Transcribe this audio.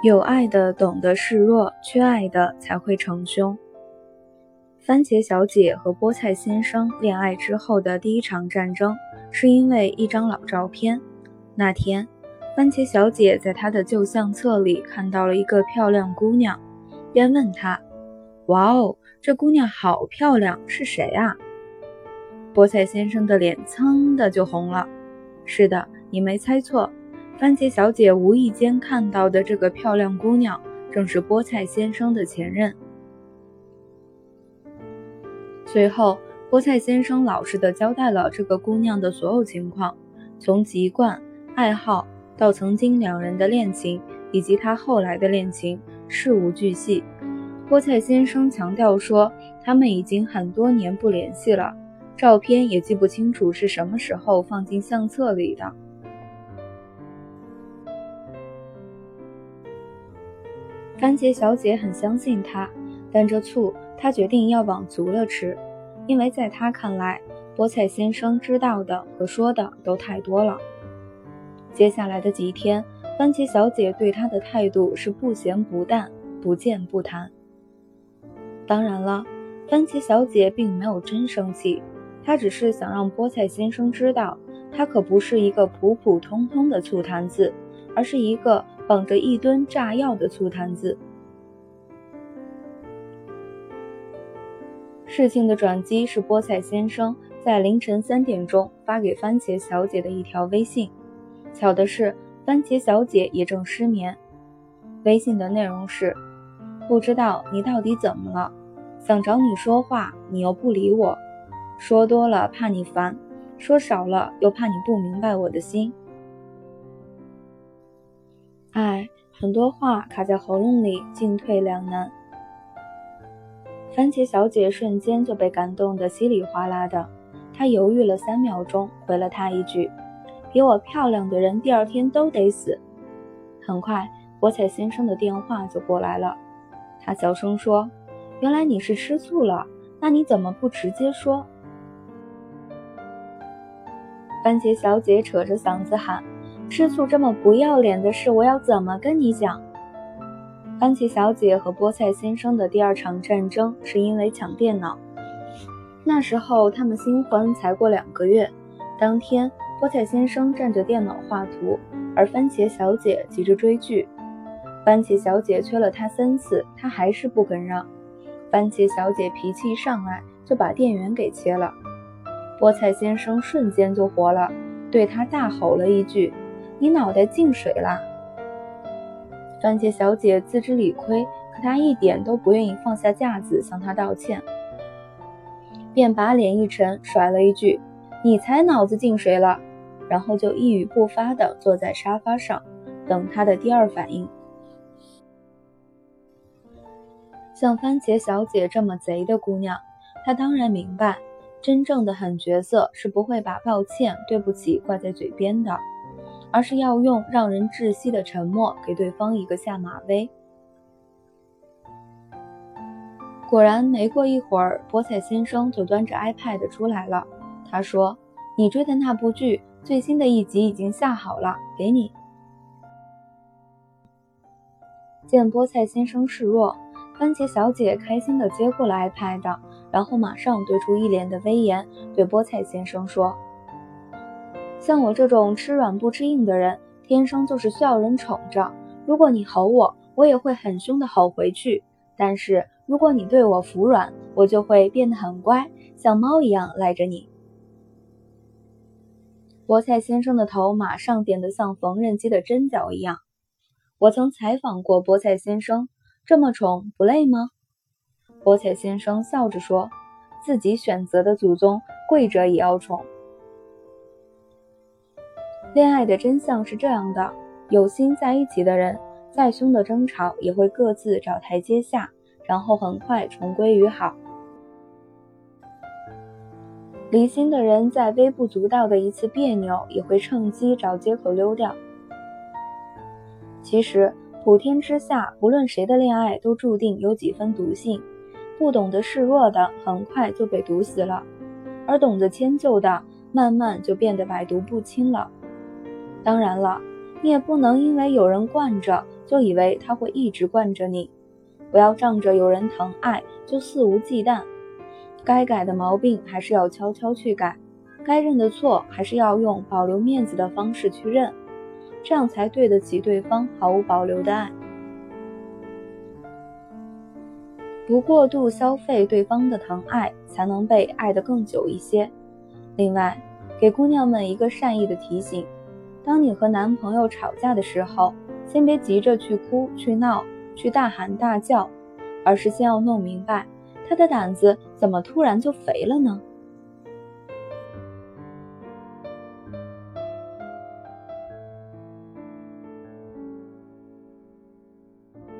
有爱的懂得示弱，缺爱的才会成凶。番茄小姐和菠菜先生恋爱之后的第一场战争，是因为一张老照片。那天，番茄小姐在她的旧相册里看到了一个漂亮姑娘，便问她：“哇哦，这姑娘好漂亮，是谁啊？”菠菜先生的脸噌的就红了。是的，你没猜错。番茄小姐无意间看到的这个漂亮姑娘，正是菠菜先生的前任。随后，菠菜先生老实的交代了这个姑娘的所有情况，从籍贯、爱好到曾经两人的恋情，以及他后来的恋情，事无巨细。菠菜先生强调说，他们已经很多年不联系了，照片也记不清楚是什么时候放进相册里的。番茄小姐很相信他，但这醋她决定要往足了吃，因为在她看来，菠菜先生知道的和说的都太多了。接下来的几天，番茄小姐对他的态度是不咸不淡，不见不谈。当然了，番茄小姐并没有真生气，她只是想让菠菜先生知道，她可不是一个普普通通的醋坛子，而是一个。绑着一吨炸药的醋坛子。事情的转机是菠菜先生在凌晨三点钟发给番茄小姐的一条微信。巧的是，番茄小姐也正失眠。微信的内容是：不知道你到底怎么了，想找你说话，你又不理我，说多了怕你烦，说少了又怕你不明白我的心。唉，很多话卡在喉咙里，进退两难。番茄小姐瞬间就被感动得稀里哗啦的，她犹豫了三秒钟，回了他一句：“比我漂亮的人，第二天都得死。”很快，博彩先生的电话就过来了。他小声说：“原来你是吃醋了，那你怎么不直接说？”番茄小姐扯着嗓子喊。吃醋这么不要脸的事，我要怎么跟你讲？番茄小姐和菠菜先生的第二场战争是因为抢电脑。那时候他们新婚才过两个月。当天，菠菜先生占着电脑画图，而番茄小姐急着追剧。番茄小姐催了他三次，他还是不肯让。番茄小姐脾气一上来，就把电源给切了。菠菜先生瞬间就火了，对他大吼了一句。你脑袋进水啦！番茄小姐自知理亏，可她一点都不愿意放下架子向他道歉，便把脸一沉，甩了一句：“你才脑子进水了！”然后就一语不发地坐在沙发上，等他的第二反应。像番茄小姐这么贼的姑娘，她当然明白，真正的狠角色是不会把抱歉、对不起挂在嘴边的。而是要用让人窒息的沉默给对方一个下马威。果然，没过一会儿，菠菜先生就端着 iPad 出来了。他说：“你追的那部剧最新的一集已经下好了，给你。”见菠菜先生示弱，番茄小姐开心地接过了 iPad，然后马上对出一脸的威严，对菠菜先生说。像我这种吃软不吃硬的人，天生就是需要人宠着。如果你吼我，我也会很凶的吼回去。但是如果你对我服软，我就会变得很乖，像猫一样赖着你。菠菜先生的头马上点得像缝纫机的针脚一样。我曾采访过菠菜先生，这么宠不累吗？菠菜先生笑着说：“自己选择的祖宗，跪着也要宠。”恋爱的真相是这样的：有心在一起的人，再凶的争吵也会各自找台阶下，然后很快重归于好。离心的人在微不足道的一次别扭，也会趁机找借口溜掉。其实，普天之下，不论谁的恋爱都注定有几分毒性。不懂得示弱的，很快就被毒死了；而懂得迁就的，慢慢就变得百毒不侵了。当然了，你也不能因为有人惯着就以为他会一直惯着你。不要仗着有人疼爱就肆无忌惮，该改的毛病还是要悄悄去改，该认的错还是要用保留面子的方式去认，这样才对得起对方毫无保留的爱。不过度消费对方的疼爱，才能被爱得更久一些。另外，给姑娘们一个善意的提醒：当你和男朋友吵架的时候，先别急着去哭、去闹、去大喊大叫，而是先要弄明白他的胆子怎么突然就肥了呢？